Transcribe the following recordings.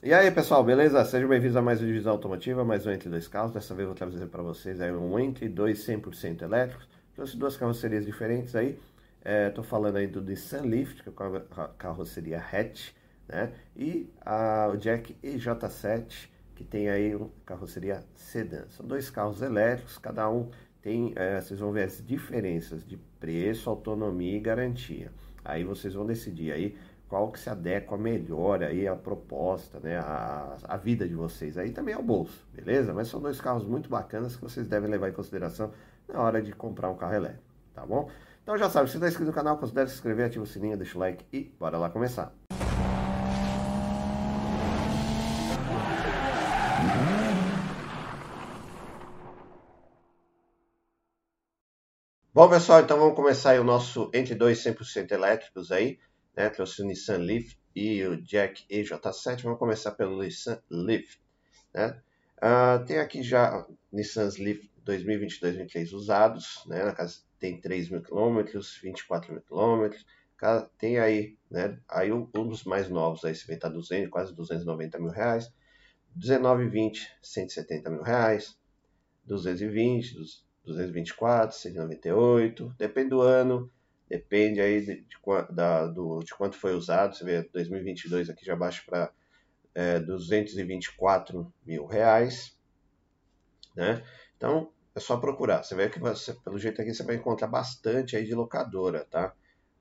E aí pessoal, beleza? Sejam bem-vindos a mais um Divisão Automotiva, mais um Entre Dois Carros. Dessa vez eu vou trazer para vocês aí um Entre 2 100% elétricos. Trouxe duas carrocerias diferentes aí. Estou é, falando aí do Nissan Leaf, que é a carroceria hatch, né? E a, o Jack EJ7, que tem aí uma carroceria sedã. São dois carros elétricos, cada um tem, é, vocês vão ver as diferenças de preço, autonomia e garantia. Aí vocês vão decidir aí qual que se adequa melhor aí a proposta, né, a, a vida de vocês aí também é o bolso, beleza? Mas são dois carros muito bacanas que vocês devem levar em consideração na hora de comprar um carro elétrico, tá bom? Então já sabe, se está inscrito no canal, considere se inscrever, ativa o sininho, deixa o like e bora lá começar. Bom pessoal, então vamos começar o nosso entre dois 100% elétricos aí né? Trouxe o Nissan Leaf e o Jack EJ7. Vamos começar pelo Nissan Leaf, né? Uh, tem aqui já Nissan Leaf 2022-2023 usados, né? Na casa tem 3 mil quilômetros, 24 mil quilômetros. Tem aí, né? Aí um, dos mais novos aí, você vê, tá 200, quase 290 mil reais. 1920, 170 mil reais. 220, 224, 198, depende do ano, Depende aí de, de, da, do, de quanto foi usado. Você vê 2022 aqui já baixa para é, 224 mil reais. Né? Então é só procurar. Você vê que você, pelo jeito aqui você vai encontrar bastante aí de locadora, tá?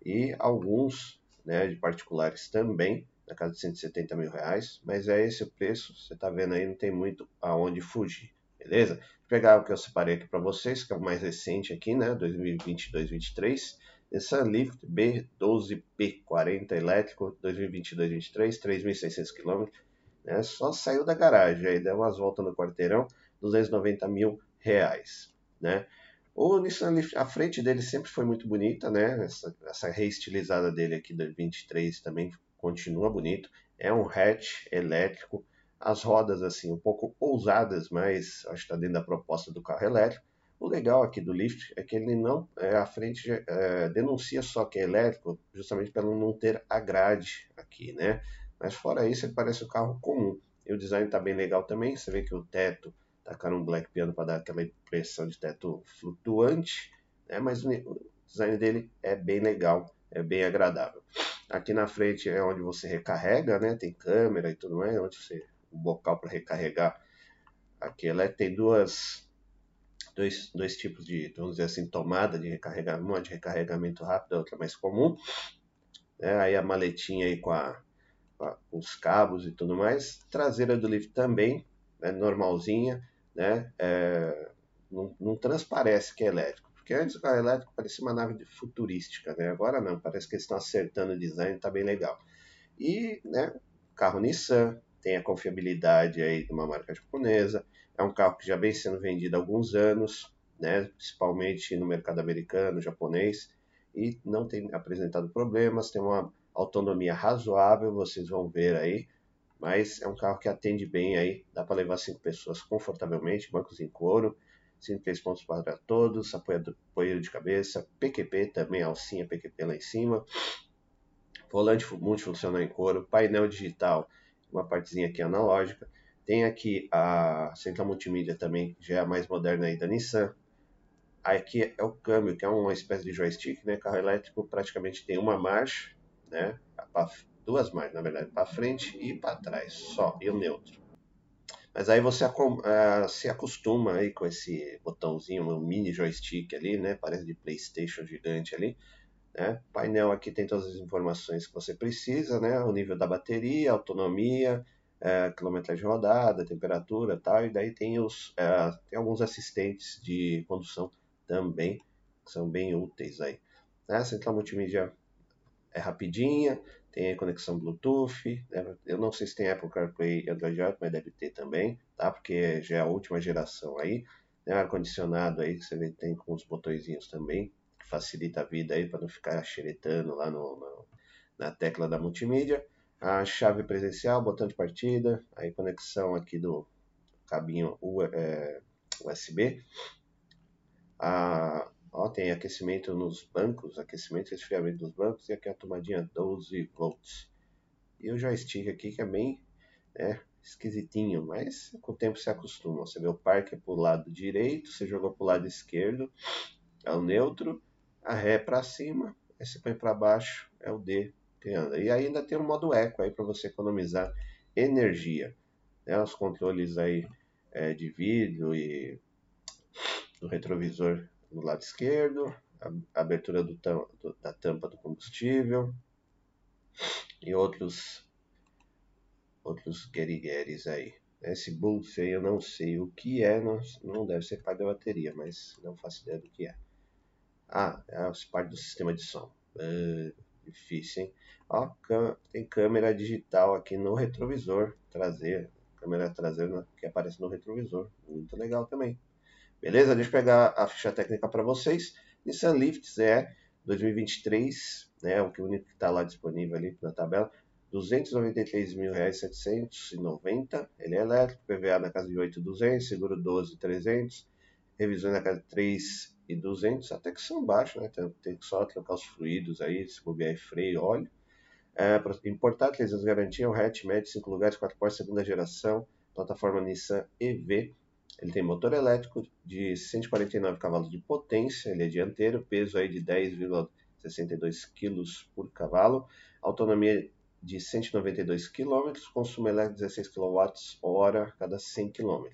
E alguns né, de particulares também, na casa de 170 mil reais, mas é esse o preço. Você está vendo aí, não tem muito aonde fugir, beleza? Vou pegar o que eu separei aqui para vocês, que é o mais recente aqui, né? 2022-2023. Nissan Leaf B12P40 elétrico 2022-23, 3.600 km. Né? Só saiu da garagem, aí deu umas voltas no quarteirão, 290 mil reais. Né? O Nissan Leaf, a frente dele sempre foi muito bonita, né? Essa, essa reestilizada dele aqui do 23 também continua bonito. É um hatch elétrico, as rodas assim um pouco ousadas, mas acho que está dentro da proposta do carro elétrico. O legal aqui do Lift é que ele não, é, a frente é, denuncia só que é elétrico, justamente para não ter a grade aqui, né? Mas fora isso, ele parece um carro comum. E o design está bem legal também. Você vê que o teto tacaram um black piano para dar aquela impressão de teto flutuante, né? Mas o design dele é bem legal, é bem agradável. Aqui na frente é onde você recarrega, né? Tem câmera e tudo mais, onde você o bocal para recarregar. Aqui ela tem duas dois, dois tipos de, vamos dizer assim, tomada de recarregamento, uma de recarregamento rápido, a outra mais comum. Né? Aí a maletinha aí com, a, com os cabos e tudo mais. Traseira do Leaf também, né? normalzinha, né? É, não, não, transparece que é elétrico. Porque antes o carro elétrico parecia uma nave futurística, né? Agora não, parece que eles estão acertando o design, tá bem legal. E, né, carro Nissan, tem a confiabilidade aí de uma marca japonesa, é um carro que já vem sendo vendido há alguns anos, né, principalmente no mercado americano, japonês, e não tem apresentado problemas, tem uma autonomia razoável, vocês vão ver aí, mas é um carro que atende bem aí, dá para levar cinco pessoas confortavelmente, bancos em couro, três pontos para todos, apoio de cabeça, PQP também, alcinha PQP lá em cima, volante multifuncional em couro, painel digital, uma partezinha aqui analógica, tem aqui a central multimídia também, já é a mais moderna aí da Nissan. Aqui é o câmbio, que é uma espécie de joystick, né? Carro elétrico praticamente tem uma marcha, né? Duas marchas, na verdade, para frente e para trás, só, e o neutro. Mas aí você uh, se acostuma aí com esse botãozinho, um mini joystick ali, né? Parece de PlayStation gigante ali. Né? O painel aqui tem todas as informações que você precisa, né? O nível da bateria, autonomia, é, quilometragem rodada, temperatura tal, e daí tem, os, é, tem alguns assistentes de condução também, que são bem úteis aí. A central multimídia é rapidinha, tem conexão Bluetooth, né? eu não sei se tem Apple CarPlay e Android Auto, mas deve ter também, tá? Porque já é a última geração aí, né? ar-condicionado aí, você vê, tem com os botõezinhos também, facilita a vida aí para não ficar xeretando lá no, no, na tecla da multimídia a chave presencial, botão de partida, aí conexão aqui do cabinho USB. É, a, ó, tem aquecimento nos bancos, aquecimento e resfriamento dos bancos, e aqui a tomadinha 12 volts. E o joystick aqui que é bem né? Esquisitinho, mas com o tempo se acostuma. Você vê o parque é para o lado direito, você jogou para o lado esquerdo, é o neutro, a ré é para cima, aí você põe para baixo, é o D que anda. E ainda tem o modo eco aí para você economizar energia. Né? Os controles aí é, de vidro e do retrovisor no lado esquerdo, a abertura do, do, da tampa do combustível e outros outros guerigueres aí. Esse Bulls aí eu não sei o que é, não, não deve ser parte da bateria, mas não faço ideia do que é. Ah, é parte do sistema de som. Uh, difícil, hein? Ó, tem câmera digital aqui no retrovisor traseiro. Câmera traseira que aparece no retrovisor. Muito legal também. Beleza? Deixa eu pegar a ficha técnica para vocês. Nissan Leaf é 2023, né? O que único que está lá disponível ali na tabela. R$ 293.790. Ele é elétrico, PVA na casa de 8.200, seguro 12.300, revisões na casa de 3.200, até que são baixos, né? Tem, tem que só trocar os fluidos aí, se bobear freio, óleo. É, importar 3 anos de garantia, um hatch médio, 5 lugares, 4 portas, segunda geração, plataforma Nissan EV. Ele tem motor elétrico de 149 cavalos de potência, ele é dianteiro, peso aí de 10,62 kg por cavalo, autonomia de 192 km, consumo elétrico 16 kWh cada 100 km.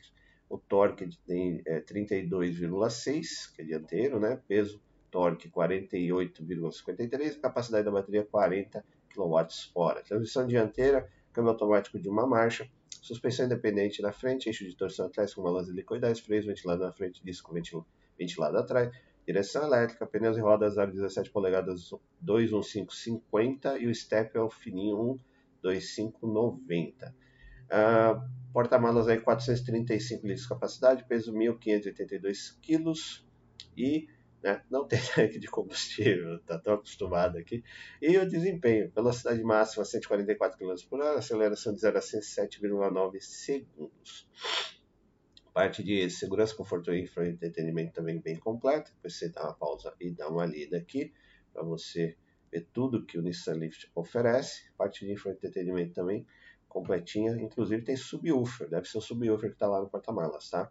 O torque tem é, 32,6, que é dianteiro, né? peso torque 48,53, capacidade da bateria 40 kWh. Transmissão dianteira, câmbio automático de uma marcha, suspensão independente na frente, eixo de torção atrás com balança helicoidais, freios ventilado na frente, disco ventilado atrás, direção elétrica, pneus e rodas aro 17 polegadas 21550 e o step é o fininho 12590. Uh, Porta-malas aí 435 litros de capacidade, peso 1.582 quilos e né? Não tem tanque de combustível, tá tão acostumado aqui. E o desempenho, velocidade máxima 144 km por hora, aceleração de 0 a 7,9 segundos. Parte de segurança, conforto e entretenimento também bem completa. Depois você dá uma pausa e dá uma lida aqui para você ver tudo que o Nissan Leaf oferece. Parte de entretenimento também completinha, inclusive tem subwoofer, deve ser o subwoofer que está lá no porta-malas, tá?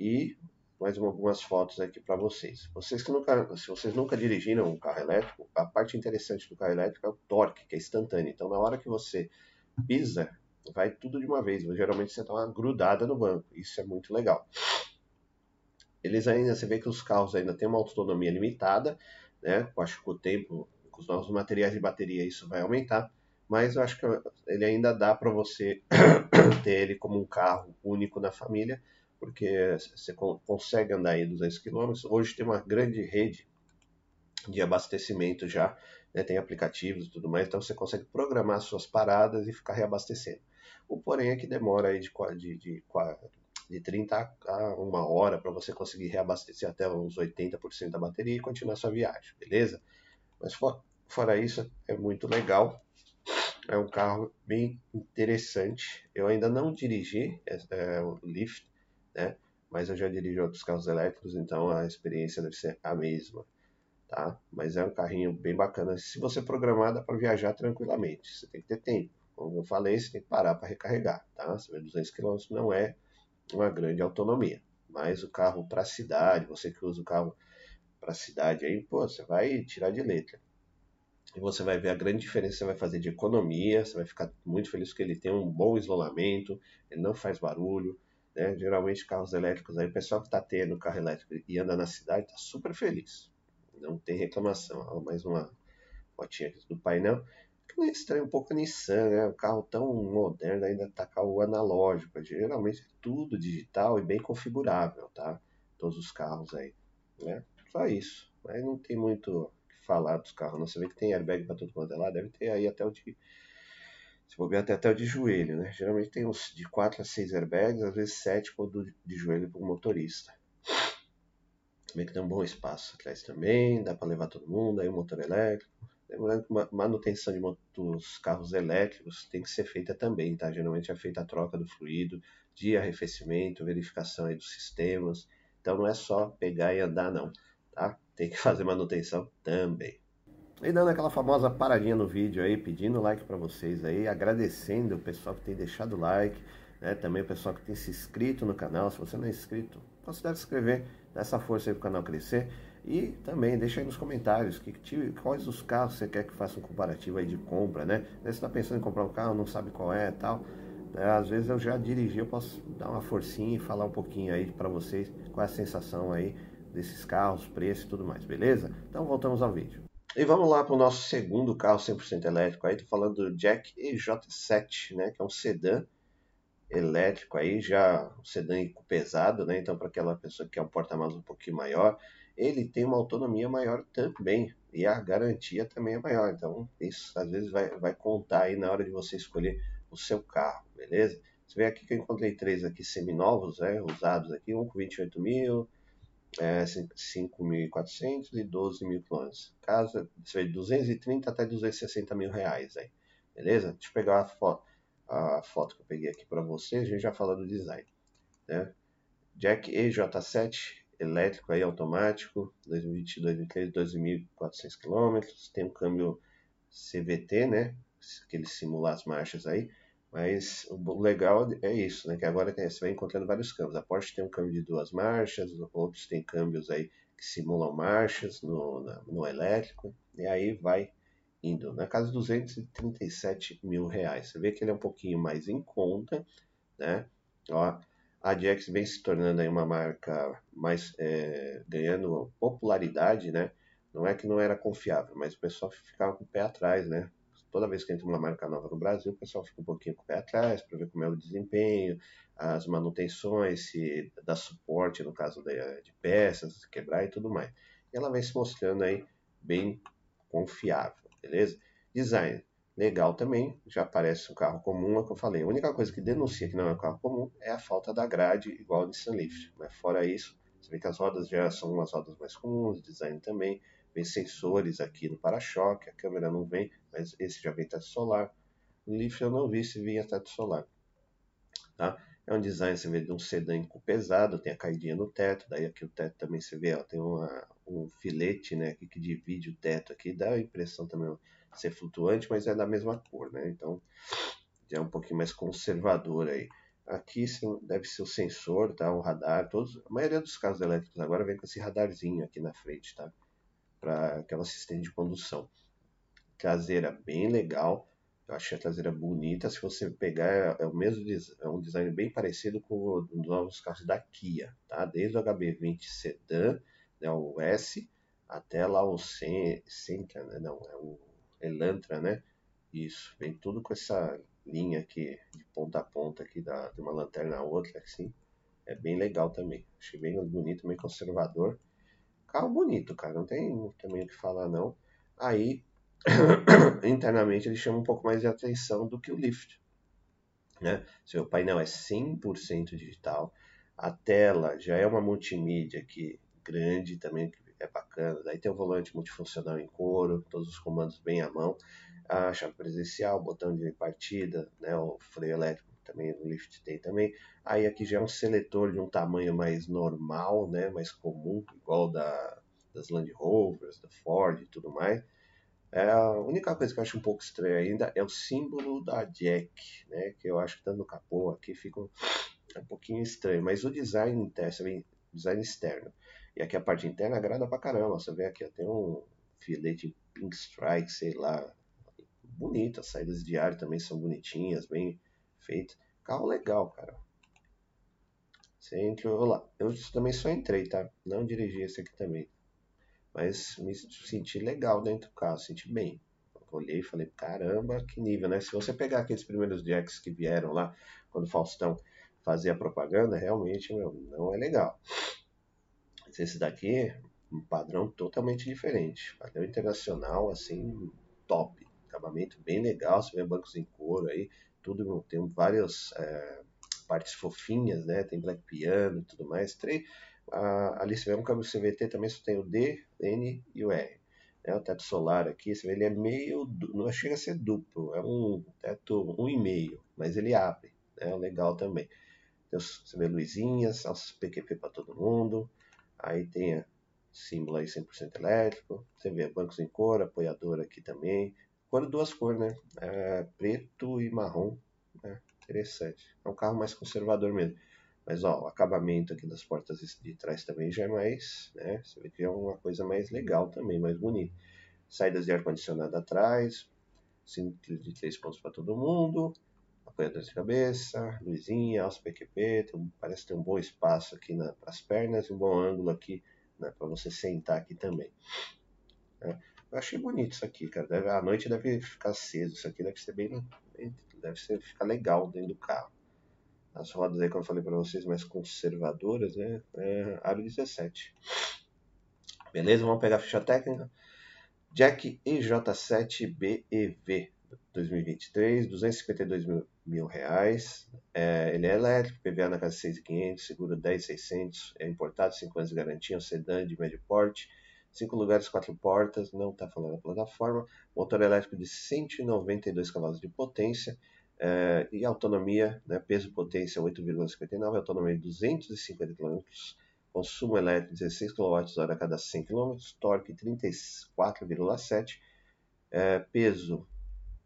E mais algumas fotos aqui para vocês. Vocês que nunca, se vocês nunca dirigiram um carro elétrico, a parte interessante do carro elétrico é o torque, que é instantâneo. Então, na hora que você pisa, vai tudo de uma vez. Geralmente você está uma grudada no banco. Isso é muito legal. Eles ainda, você vê que os carros ainda têm uma autonomia limitada, né? Eu acho que com o tempo, com os novos materiais de bateria, isso vai aumentar. Mas eu acho que ele ainda dá para você ter ele como um carro único na família porque você consegue andar aí 200 km. Hoje tem uma grande rede de abastecimento já, né? tem aplicativos e tudo mais, então você consegue programar suas paradas e ficar reabastecendo. O porém é que demora aí de, de, de, de 30 a uma hora para você conseguir reabastecer até uns 80% da bateria e continuar sua viagem, beleza? Mas for, fora isso, é muito legal. É um carro bem interessante. Eu ainda não dirigi é, é, o Lift, né? Mas eu já dirijo outros carros elétricos, então a experiência deve ser a mesma, tá? Mas é um carrinho bem bacana. Se você programar, dá para viajar tranquilamente. Você tem que ter tempo. Como eu falei, você tem que parar para recarregar, tá? Você vê 200 km não é uma grande autonomia, mas o carro para cidade, você que usa o carro para cidade aí, pô, você vai tirar de letra. E você vai ver a grande diferença que você vai fazer de economia, você vai ficar muito feliz que ele tem um bom isolamento, ele não faz barulho, né? Geralmente carros elétricos aí, o pessoal que está tendo carro elétrico e anda na cidade está super feliz. Não tem reclamação. Ó, mais uma fotinha aqui do painel. Que é estranho um pouco a Nissan, né? Um carro tão moderno ainda tá o analógico. Geralmente é tudo digital e bem configurável, tá? Todos os carros aí, né? Só isso. Mas não tem muito falar dos carros. Não. Você vê que tem airbag para todo mundo é lá. Deve ter aí até o de se bobear até, até o de joelho, né? Geralmente tem uns de 4 a 6 airbags, às vezes 7 quando de joelho para o motorista. Também que tem um bom espaço atrás também, dá para levar todo mundo, aí o motor elétrico. Lembrando que manutenção de dos carros elétricos tem que ser feita também, tá? Geralmente é feita a troca do fluido, de arrefecimento, verificação aí dos sistemas. Então não é só pegar e andar não, tá? Tem que fazer manutenção também. E dando aquela famosa paradinha no vídeo aí, pedindo like para vocês aí, agradecendo o pessoal que tem deixado like, né? Também o pessoal que tem se inscrito no canal. Se você não é inscrito, considere se inscrever, dá essa força aí pro canal crescer. E também deixa aí nos comentários que, que, quais os carros você quer que faça um comparativo aí de compra, né? Você está pensando em comprar um carro, não sabe qual é tal. Né? Às vezes eu já dirigi, eu posso dar uma forcinha e falar um pouquinho aí para vocês qual é a sensação aí desses carros, preço e tudo mais, beleza? Então voltamos ao vídeo. E vamos lá para o nosso segundo carro 100% elétrico. Aí estou falando do Jack EJ7, né, que é um sedã elétrico aí, já um sedã pesado, né? Então para aquela pessoa que quer um porta-malas um pouquinho maior, ele tem uma autonomia maior também e a garantia também é maior. Então isso às vezes vai, vai contar aí na hora de você escolher o seu carro, beleza? Você vê aqui que eu encontrei três aqui seminovos, né, usados aqui, um com 28 mil, é, 5.400 e 12 mil quilômetros. Caso, isso aí, 230 até 260 mil reais aí, beleza? Deixa eu pegar a foto, a foto que eu peguei aqui para vocês, a gente já falou do design, né? Jack EJ7 elétrico aí automático, 2022, 2023, 2.400 km, tem um câmbio CVT, né? Que ele simula as marchas aí. Mas o legal é isso, né? Que agora você vai encontrando vários câmbios. A Porsche tem um câmbio de duas marchas, outros tem câmbios aí que simulam marchas no, no elétrico, e aí vai indo. Na casa de 237 mil reais. Você vê que ele é um pouquinho mais em conta, né? Ó, a Jax vem se tornando aí uma marca mais é, ganhando popularidade, né? Não é que não era confiável, mas o pessoal ficava com o pé atrás, né? Toda vez que entra uma marca nova no Brasil, o pessoal fica um pouquinho com o pé atrás para ver como é o desempenho, as manutenções, se dá suporte no caso de, de peças, quebrar e tudo mais. E ela vem se mostrando aí bem confiável, beleza? Design, legal também, já parece um carro comum, é o que eu falei. A única coisa que denuncia que não é um carro comum é a falta da grade igual ao Nissan Leaf. Mas fora isso, você vê que as rodas já são umas rodas mais comuns, design também, vem sensores aqui no para-choque, a câmera não vem, mas esse já vem teto solar. O Leaf eu não vi se vinha teto solar. Tá? É um design, você vê, de um sedã pesado, tem a caidinha no teto, daí aqui o teto também você vê, ó, tem uma, um filete, né, aqui que divide o teto aqui, dá a impressão também de ser flutuante, mas é da mesma cor, né, então já é um pouquinho mais conservador aí. Aqui deve ser o sensor, tá, o radar, todos, a maioria dos carros elétricos agora vem com esse radarzinho aqui na frente, tá, para aquela assistente de condução. Traseira bem legal, eu achei a traseira bonita. Se você pegar, é o mesmo é um design bem parecido com os novos carros da Kia, tá? Desde o HB20 Sedan, né, o S, até lá o Sentra, né? Não, é o Elantra, né? Isso, vem tudo com essa linha aqui de ponta a ponta aqui da, de uma lanterna a outra, assim. É bem legal também. Achei bem bonito, bem conservador. Carro bonito, cara, não tem também o que falar não. Aí, internamente, ele chama um pouco mais de atenção do que o Lift. Né? Seu painel é 100% digital, a tela já é uma multimídia aqui grande também, que é bacana. Daí tem o volante multifuncional em couro, todos os comandos bem à mão, a chave presencial, botão de partida, né, o freio elétrico também no Lift tem também. Aí aqui já é um seletor de um tamanho mais normal, né, mais comum, igual da, das Land Rovers, da Ford e tudo mais. É, a única coisa que eu acho um pouco estranha ainda é o símbolo da Jack, né, que eu acho que tá no capô aqui fica um, é um pouquinho estranho, mas o design interno, design externo. E aqui a parte interna agrada pra caramba. Você vê aqui, ó, tem um filete Pink Strike, sei lá, bonito. As saídas de ar também são bonitinhas, bem feito. Carro legal, cara. Você entrou lá. Eu também só entrei, tá? Não dirigi esse aqui também. Mas me senti legal dentro do carro, senti bem. olhei e falei, caramba, que nível, né? Se você pegar aqueles primeiros jacks que vieram lá, quando o Faustão fazia propaganda, realmente, meu, não é legal. Mas esse daqui, um padrão totalmente diferente. Padrão internacional, assim, top. Acabamento bem legal, você vê bancos em couro aí, tudo, tem várias é, partes fofinhas, né? Tem black piano e tudo mais. Tem, a, ali você vê um câmbio CVT também só tem o D, N e o R. É, o teto solar aqui, você vê, ele é meio, não chega a ser duplo, é um teto um e meio, mas ele abre, né? Legal também. Tem, você vê luzinhas, PQP para todo mundo. Aí tem símbolo aí 100% elétrico. Você vê bancos em cor, apoiador aqui também. Cor duas cores, né? É, preto e marrom. Né? Interessante. É um carro mais conservador mesmo. Mas ó, o acabamento aqui das portas de trás também já é mais, né? Você vê que é uma coisa mais legal também, mais bonita. Saídas de ar-condicionado atrás, cinto de três pontos para todo mundo, apoiador de cabeça, luzinha, alça PQP, tem, parece ter um bom espaço aqui para as pernas um bom ângulo aqui né, para você sentar aqui também. É, eu achei bonito isso aqui, cara. Deve, à noite deve ficar aceso. Isso aqui deve ser bem, deve ser, ficar legal dentro do carro. As rodas aí, como eu falei para vocês, mais conservadoras, né? É, aro 17. Beleza? Vamos pegar a ficha técnica. Jack EJ7BEV 2023, 252 mil, mil reais. É, ele é elétrico, PVA na casa 6.500, seguro 10.600, é importado, 5 anos de garantia, um sedã de médio porte, 5 lugares, 4 portas, não está falando a plataforma, motor elétrico de 192 cavalos de potência, é, e autonomia, né, peso potência 8,59, autonomia de 250 km, consumo elétrico 16 kWh a cada 100 km, torque 34,7, é, peso,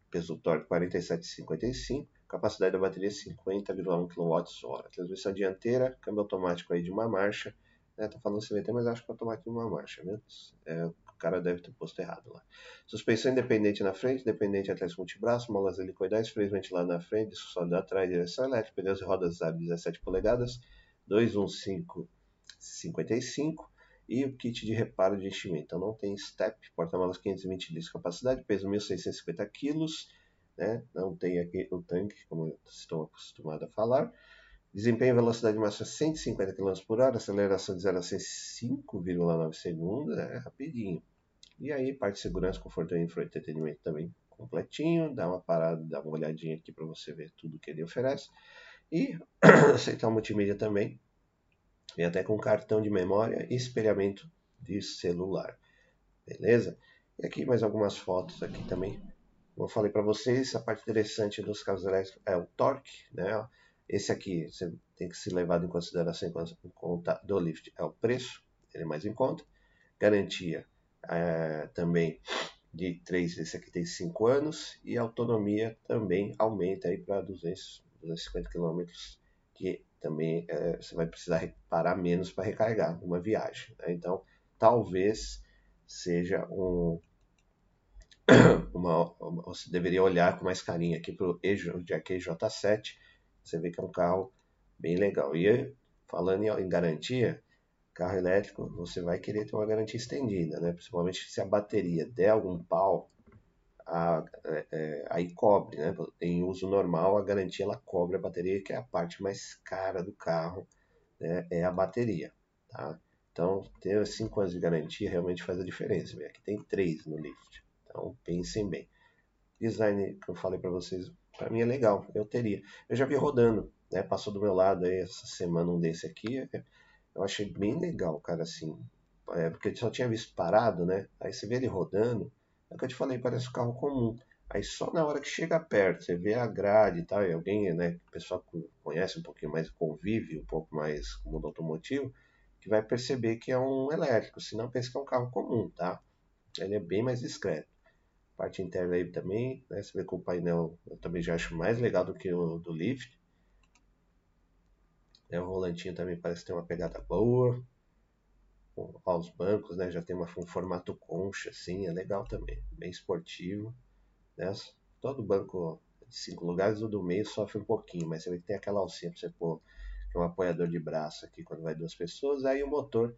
peso torque 47,55, capacidade da bateria 50,1 kWh, transmissão dianteira, câmbio automático aí de uma marcha, né, tá falando CVT, mas acho que é automático de uma marcha, né? É, cara deve ter posto errado lá. Suspensão independente na frente, dependente atrás multibraço, molas helicoidais, freio ventilado na frente, sólido atrás, direção elétrica, pneus e rodas aro 17 polegadas, 21555 e o kit de reparo de enchimento. Então não tem step, porta-malas 520 litros de capacidade, peso 1.650 kg, né? não tem aqui o tanque, como estou acostumado a falar. Desempenho velocidade máxima 150 km por hora, aceleração de 0 a 5,9 segundos, é rapidinho. E aí, parte de segurança, conforto e entretenimento também completinho. Dá uma parada, dá uma olhadinha aqui para você ver tudo que ele oferece. E aceitar multimídia também. Vem até com cartão de memória e espelhamento de celular. Beleza? E aqui mais algumas fotos aqui também. Como eu falei para vocês, a parte interessante dos carros elétricos é o torque, né? Esse aqui você tem que ser levado em consideração em conta do Lift é o preço, ele é mais em conta. Garantia é, também de 3, esse aqui tem 5 anos, e autonomia também aumenta para 250 km, que também é, você vai precisar parar menos para recargar uma viagem. Né? Então, talvez seja um, uma, uma, você deveria olhar com mais carinho aqui para o Jack EJ7, você vê que é um carro bem legal. E falando em, garantia, carro elétrico, você vai querer ter uma garantia estendida, né? Principalmente se a bateria der algum pau, a, é, é, aí cobre, né? Em uso normal, a garantia ela cobre a bateria, que é a parte mais cara do carro, né? É a bateria, tá? Então, ter 5 anos de garantia realmente faz a diferença. Aqui tem 3 no Lift. Então, pensem bem. Design que eu falei para vocês, para mim é legal, eu teria. Eu já vi rodando, né? Passou do meu lado aí essa semana um desse aqui. Eu achei bem legal, cara, assim. É, porque eu só tinha visto parado, né? Aí você vê ele rodando, é o que eu te falei, parece um carro comum. Aí só na hora que chega perto, você vê a grade e tal, e alguém, né, o pessoal que conhece um pouquinho mais, convive um pouco mais com o mundo automotivo, que vai perceber que é um elétrico, senão pensa que é um carro comum, tá? Ele é bem mais discreto. Parte interna aí também, né, você vê que o painel eu também já acho mais legal do que o do Lift. É, o volantinho também parece ter uma pegada boa. Aos bancos, né? Já tem uma, um formato concha, assim, é legal também. Bem esportivo. Né? Todo banco de cinco lugares, o do meio sofre um pouquinho, mas você vê que tem aquela alcinha para você pôr que é um apoiador de braço aqui quando vai duas pessoas. Aí o motor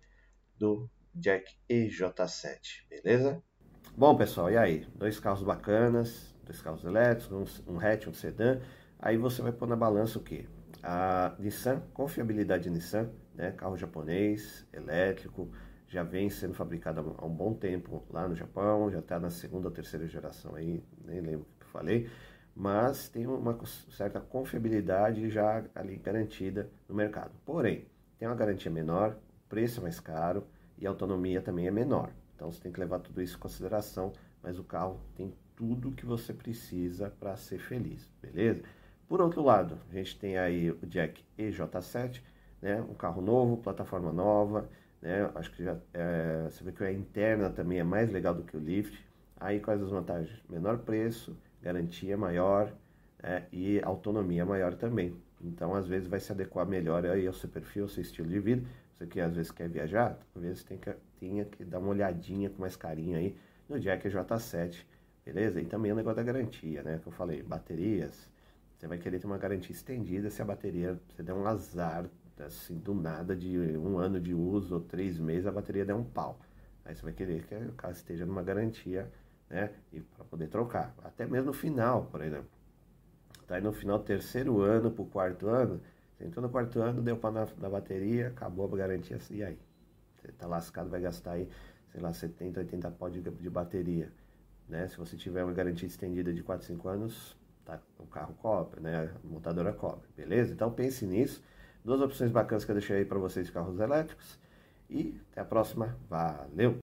do Jack EJ7, beleza? Bom, pessoal, e aí? Dois carros bacanas, dois carros elétricos, um, um hatch, um sedã. Aí você vai pôr na balança o quê? A Nissan, confiabilidade Nissan, né, carro japonês, elétrico, já vem sendo fabricado há um bom tempo lá no Japão, já está na segunda ou terceira geração aí, nem lembro o que eu falei, mas tem uma certa confiabilidade já ali garantida no mercado. Porém, tem uma garantia menor, preço é mais caro e a autonomia também é menor. Então você tem que levar tudo isso em consideração, mas o carro tem tudo que você precisa para ser feliz, beleza? Por outro lado, a gente tem aí o Jack EJ7, né? um carro novo, plataforma nova, né? Acho que já, é, você vê que a interna também é mais legal do que o lift. Aí quais as vantagens? Menor preço, garantia maior é, e autonomia maior também. Então, às vezes, vai se adequar melhor aí ao seu perfil, ao seu estilo de vida. Você que às vezes quer viajar, talvez tem que, tenha que dar uma olhadinha com mais carinho aí no Jack J7, beleza? E também o negócio da garantia, né? Que eu falei, baterias, você vai querer ter uma garantia estendida se a bateria, você der um azar, assim, do nada, de um ano de uso ou três meses, a bateria der um pau. Aí você vai querer que o carro esteja numa garantia, né? E para poder trocar. Até mesmo no final, por exemplo. Tá aí no final do terceiro ano para o quarto ano, você entrou no quarto ano, deu para na, na bateria, acabou a garantia, e aí? Você tá lascado, vai gastar aí, sei lá, 70, 80 pau de, de bateria. Né? Se você tiver uma garantia estendida de 4, 5 anos, tá, o carro cobre, né? A montadora cobre, beleza? Então pense nisso. Duas opções bacanas que eu deixei aí para vocês de carros elétricos. E até a próxima. Valeu!